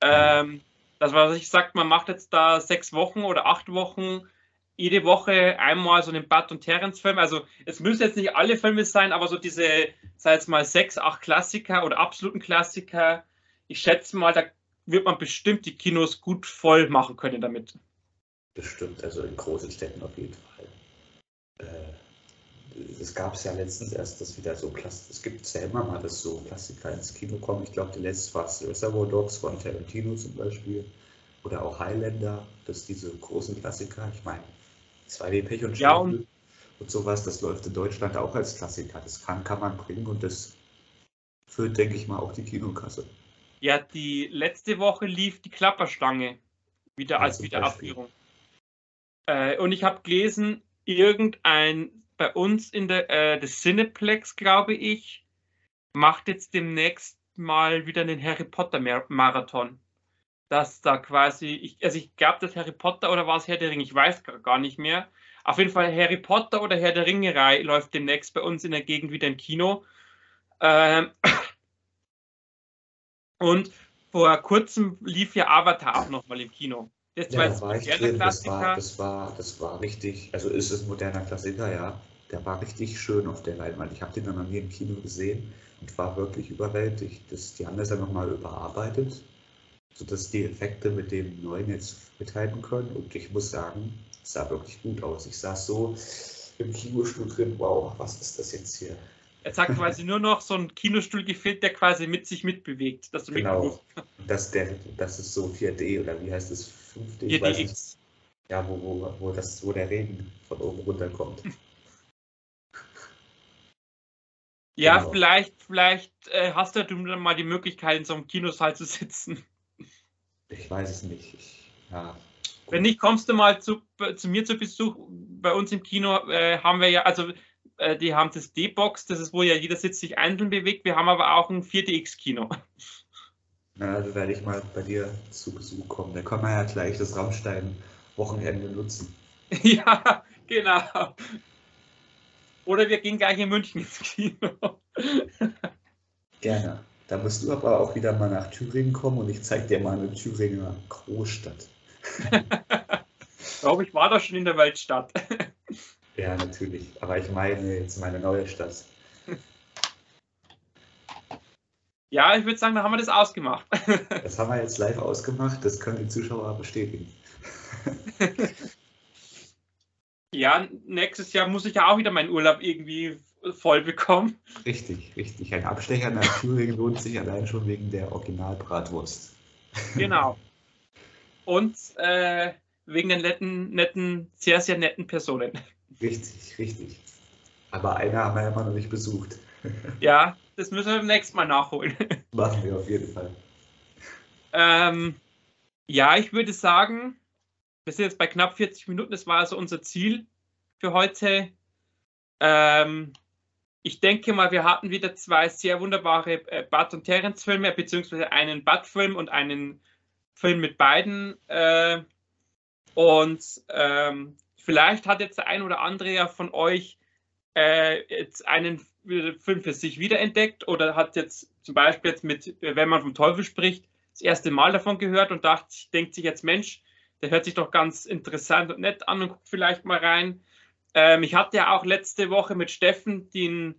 Ähm, dass man sich sagt, man macht jetzt da sechs Wochen oder acht Wochen jede Woche einmal so einen Bud und Terence Film. Also es müssen jetzt nicht alle Filme sein, aber so diese, sei es mal sechs, acht Klassiker oder absoluten Klassiker. Ich schätze mal, da wird man bestimmt die Kinos gut voll machen können damit. Bestimmt, also in großen Städten auf jeden Fall. Äh, es gab es ja letztens erst, dass wieder so Klassiker, es gibt ja immer mal, dass so Klassiker ins Kino kommen. Ich glaube, die letzte war Reservoir Dogs von Tarantino zum Beispiel. Oder auch Highlander, das ist diese großen Klassiker. Ich meine, 2D Pech und ja, und, und sowas, das läuft in Deutschland auch als Klassiker. Das kann, kann man bringen und das führt, denke ich mal, auch die Kinokasse. Ja, die letzte Woche lief die Klapperstange wieder ja, als Wiederaufführung. Äh, und ich habe gelesen, irgendein bei uns in der äh, des Cineplex, glaube ich, macht jetzt demnächst mal wieder einen Harry Potter Marathon dass da quasi, ich, also ich glaube, das Harry Potter oder war es Herr der Ringe, ich weiß gar nicht mehr. Auf jeden Fall Harry Potter oder Herr der Ringe-Reihe läuft demnächst bei uns in der Gegend wieder im Kino. Ähm und vor kurzem lief ja Avatar auch nochmal im Kino. Das, ja, da war ich drin. Das war, das, war, das war richtig, also ist es ein moderner Klassiker, ja. Der war richtig schön auf der Leinwand. Ich habe den dann noch nie im Kino gesehen und war wirklich überwältigt. Das, die haben das ja nochmal überarbeitet sodass die Effekte mit dem neuen jetzt mithalten können. Und ich muss sagen, es sah wirklich gut aus. Ich saß so im Kinostuhl drin, wow, was ist das jetzt hier? Es hat quasi nur noch so ein Kinostuhl gefehlt, der quasi mit sich mitbewegt. Dass du genau. Das, der, das ist so 4D oder wie heißt es? 5D? 4DX. Ja, wo, wo, wo, das, wo der Regen von oben runterkommt. Ja, genau. vielleicht, vielleicht äh, hast du dann mal die Möglichkeit, in so einem Kinosaal zu sitzen. Ich weiß es nicht. Ich, ja, Wenn nicht, kommst du mal zu, zu mir zu Besuch. Bei uns im Kino äh, haben wir ja, also äh, die haben das D-Box, das ist, wo ja jeder Sitz sich einzeln bewegt. Wir haben aber auch ein 4DX-Kino. Na, also werde ich mal bei dir zu Besuch kommen. Da kann man ja gleich das Rammstein-Wochenende nutzen. ja, genau. Oder wir gehen gleich in München ins Kino. Gerne. Da musst du aber auch wieder mal nach Thüringen kommen und ich zeige dir mal eine Thüringer Großstadt. ich glaube, ich war da schon in der Weltstadt. Ja, natürlich. Aber ich meine jetzt meine neue Stadt. Ja, ich würde sagen, da haben wir das ausgemacht. das haben wir jetzt live ausgemacht, das können die Zuschauer bestätigen. ja, nächstes Jahr muss ich ja auch wieder meinen Urlaub irgendwie voll bekommen. Richtig, richtig. Ein Abstecher nach Thüringen lohnt sich allein schon wegen der Originalbratwurst. Genau. Und äh, wegen den netten, netten, sehr, sehr netten Personen. Richtig, richtig. Aber einer haben wir ja immer noch nicht besucht. Ja, das müssen wir beim nächsten Mal nachholen. Machen wir auf jeden Fall. Ähm, ja, ich würde sagen, wir sind jetzt bei knapp 40 Minuten. Das war also unser Ziel für heute. Ähm, ich denke mal, wir hatten wieder zwei sehr wunderbare äh, Bud und Terence-Filme, beziehungsweise einen Bud-Film und einen Film mit beiden. Äh, und ähm, vielleicht hat jetzt der ein oder andere ja von euch äh, jetzt einen Film für sich wiederentdeckt oder hat jetzt zum Beispiel jetzt mit, wenn man vom Teufel spricht, das erste Mal davon gehört und dachte, denkt sich jetzt, Mensch, der hört sich doch ganz interessant und nett an und guckt vielleicht mal rein. Ähm, ich hatte ja auch letzte Woche mit Steffen den,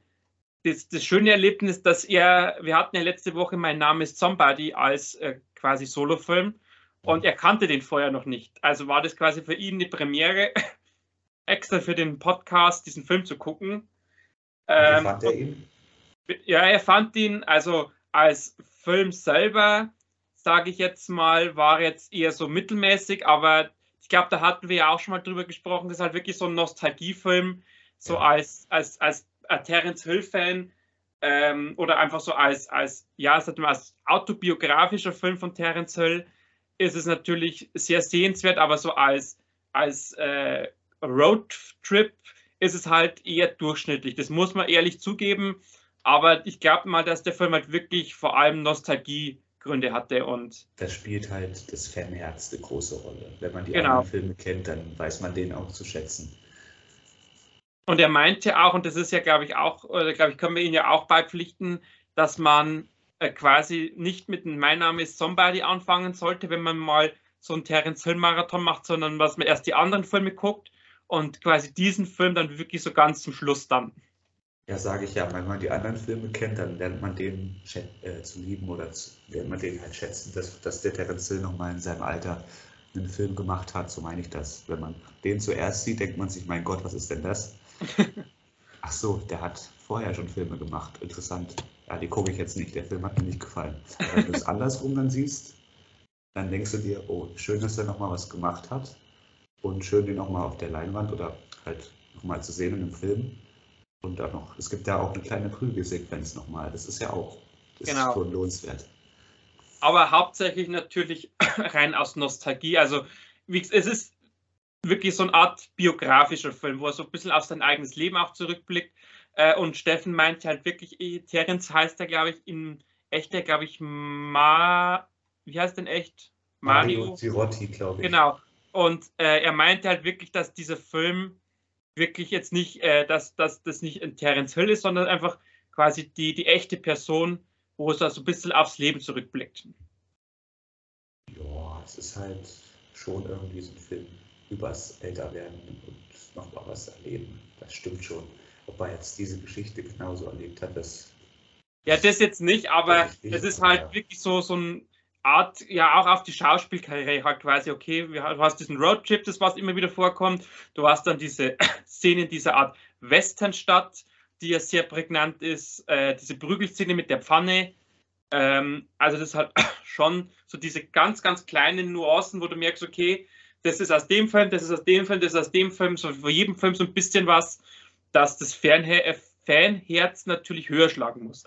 das, das schöne Erlebnis, dass er, wir hatten ja letzte Woche Mein Name ist Somebody als äh, quasi Solofilm und er kannte den vorher noch nicht. Also war das quasi für ihn eine Premiere, extra für den Podcast diesen Film zu gucken. Ähm, fand er ihn? Ja, er fand ihn, also als Film selber, sage ich jetzt mal, war jetzt eher so mittelmäßig, aber ich glaube, da hatten wir ja auch schon mal drüber gesprochen, das ist halt wirklich so ein Nostalgiefilm, so ja. als, als, als Terence Hill-Fan ähm, oder einfach so als, als, ja, als autobiografischer Film von Terence Hill ist es natürlich sehr sehenswert, aber so als, als äh, Roadtrip ist es halt eher durchschnittlich. Das muss man ehrlich zugeben. Aber ich glaube mal, dass der Film halt wirklich vor allem Nostalgiegründe hatte und. Das spielt halt das Fanherz eine große Rolle. Wenn man die genau. anderen Filme kennt, dann weiß man den auch zu schätzen. Und er meinte auch, und das ist ja, glaube ich, auch, oder glaube ich, können wir ihn ja auch beipflichten, dass man äh, quasi nicht mit einem Mein Name ist Somebody anfangen sollte, wenn man mal so einen Terence Hill Marathon macht, sondern dass man erst die anderen Filme guckt und quasi diesen Film dann wirklich so ganz zum Schluss dann. Ja, sage ich ja, wenn man die anderen Filme kennt, dann lernt man den äh, zu lieben oder zu, lernt man den halt schätzen, dass, dass der Terence Hill nochmal in seinem Alter einen Film gemacht hat, so meine ich das. Wenn man den zuerst sieht, denkt man sich, mein Gott, was ist denn das? Ach so, der hat vorher schon Filme gemacht. Interessant. Ja, die gucke ich jetzt nicht. Der Film hat mir nicht gefallen. Aber wenn du es andersrum dann siehst, dann denkst du dir, oh, schön, dass er nochmal was gemacht hat und schön den nochmal auf der Leinwand oder halt nochmal zu sehen in einem Film. Und dann noch, es gibt ja auch eine kleine Prügelsequenz nochmal. Das ist ja auch das genau. ist schon lohnenswert. Aber hauptsächlich natürlich rein aus Nostalgie. Also wie, es ist wirklich so eine Art biografischer Film, wo er so ein bisschen auf sein eigenes Leben auch zurückblickt. Äh, und Steffen meinte halt wirklich, eh, Terence heißt er, glaube ich, in echt, glaube ich, Ma. Wie heißt denn echt? Mario, Mario Zirotti, glaube ich. Genau. Und äh, er meinte halt wirklich, dass dieser Film wirklich jetzt nicht, äh, dass, dass das nicht ein Terence Hill ist, sondern einfach quasi die, die echte Person, wo es da so ein bisschen aufs Leben zurückblickt. Ja, es ist halt schon irgendwie so ein Film übers Älterwerden und noch mal was erleben. Das stimmt schon. Ob er jetzt diese Geschichte genauso erlebt hat, das. Ja, das jetzt nicht, aber es ist halt ja. wirklich so, so ein Art, ja auch auf die Schauspielkarriere halt quasi, okay, du hast diesen Roadtrip, das was immer wieder vorkommt, du hast dann diese Szene in dieser Art Westernstadt, die ja sehr prägnant ist, äh, diese Prügelszene mit der Pfanne, ähm, also das ist halt schon so diese ganz, ganz kleinen Nuancen, wo du merkst, okay, das ist aus dem Film, das ist aus dem Film, das ist aus dem Film, so für jedem Film so ein bisschen was, dass das Fanher Fanherz natürlich höher schlagen muss.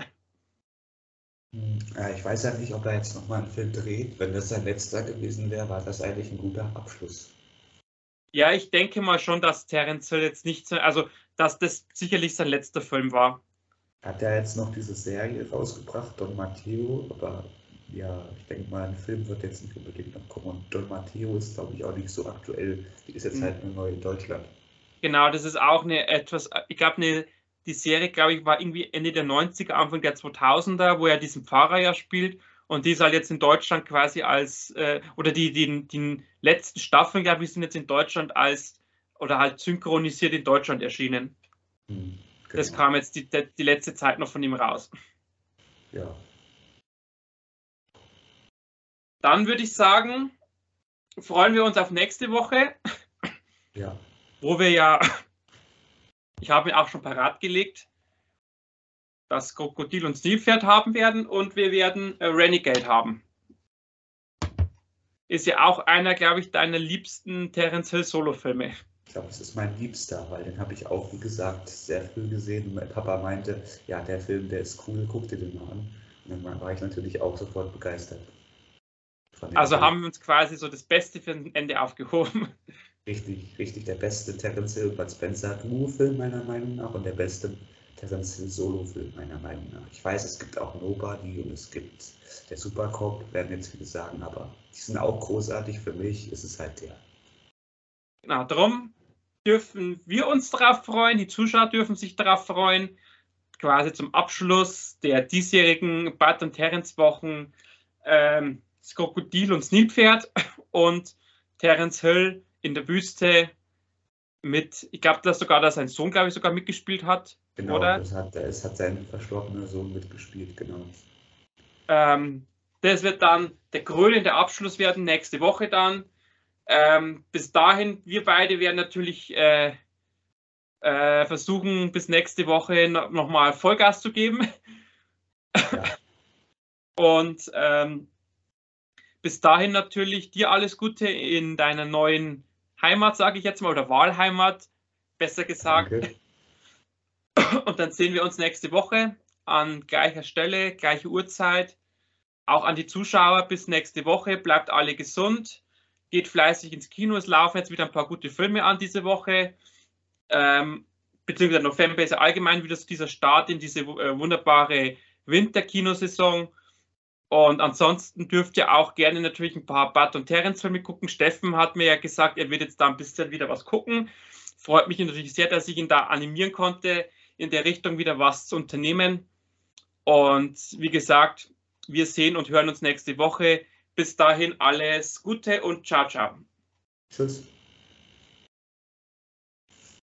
Ja, ich weiß ja nicht, ob er jetzt nochmal einen Film dreht. Wenn das sein letzter gewesen wäre, war das eigentlich ein guter Abschluss. Ja, ich denke mal schon, dass Terence Hill jetzt nicht so, also dass das sicherlich sein letzter Film war. Hat er jetzt noch diese Serie rausgebracht, Don Matteo, aber Ja, ich denke mal, ein Film wird jetzt nicht unbedingt noch kommen. Und Don Matteo ist, glaube ich, auch nicht so aktuell. Die ist jetzt mhm. halt nur neu in Deutschland. Genau, das ist auch eine etwas, ich glaube, eine, die Serie, glaube ich, war irgendwie Ende der 90er, Anfang der 2000er, wo er diesen Pfarrer ja spielt. Und die ist halt jetzt in Deutschland quasi als, äh, oder die, die, die letzten Staffeln, glaube ich, sind jetzt in Deutschland als, oder halt synchronisiert in Deutschland erschienen. Mhm, genau. Das kam jetzt die, die letzte Zeit noch von ihm raus. Ja, dann würde ich sagen, freuen wir uns auf nächste Woche. Ja. Wo wir ja, ich habe mir auch schon parat gelegt, das Krokodil und Stilpferd haben werden und wir werden äh, Renegade haben. Ist ja auch einer, glaube ich, deiner liebsten Terence Hill Solo-Filme. Ich glaube, es ist mein Liebster, weil den habe ich auch, wie gesagt, sehr früh gesehen. Und mein Papa meinte, ja, der Film, der ist cool, guck dir den mal an. Und dann war ich natürlich auch sofort begeistert. Also haben wir uns quasi so das Beste für ein Ende aufgehoben. Richtig, richtig. Der beste Terence Hill Bud Spencer Duo-Film meiner Meinung nach und der beste Terence Hill Solo-Film meiner Meinung nach. Ich weiß, es gibt auch Nobody und es gibt der Supercop, werden jetzt viele sagen, aber die sind auch großartig. Für mich ist es halt der. Genau, darum dürfen wir uns darauf freuen, die Zuschauer dürfen sich darauf freuen, quasi zum Abschluss der diesjährigen Bud und Terence Wochen. Ähm, das Krokodil und Nilpferd und Terence Hill in der Wüste mit, ich glaube, dass sogar, dass sein Sohn, glaube ich, sogar mitgespielt hat. Genau, oder? Das hat, es hat sein verstorbener Sohn mitgespielt, genau. Ähm, das wird dann der krönende Abschluss werden, nächste Woche dann. Ähm, bis dahin, wir beide werden natürlich äh, äh, versuchen, bis nächste Woche no nochmal Vollgas zu geben. Ja. Und ähm, bis dahin natürlich dir alles Gute in deiner neuen Heimat, sage ich jetzt mal, oder Wahlheimat, besser gesagt. Danke. Und dann sehen wir uns nächste Woche an gleicher Stelle, gleiche Uhrzeit. Auch an die Zuschauer bis nächste Woche. Bleibt alle gesund. Geht fleißig ins Kino. Es laufen jetzt wieder ein paar gute Filme an diese Woche. Ähm, beziehungsweise November ist allgemein wieder dieser Start in diese äh, wunderbare Winterkinosaison. Und ansonsten dürft ihr auch gerne natürlich ein paar Bud und Terence-Filme gucken. Steffen hat mir ja gesagt, er wird jetzt da ein bisschen wieder was gucken. Freut mich natürlich sehr, dass ich ihn da animieren konnte, in der Richtung wieder was zu unternehmen. Und wie gesagt, wir sehen und hören uns nächste Woche. Bis dahin alles Gute und ciao, ciao. Tschüss.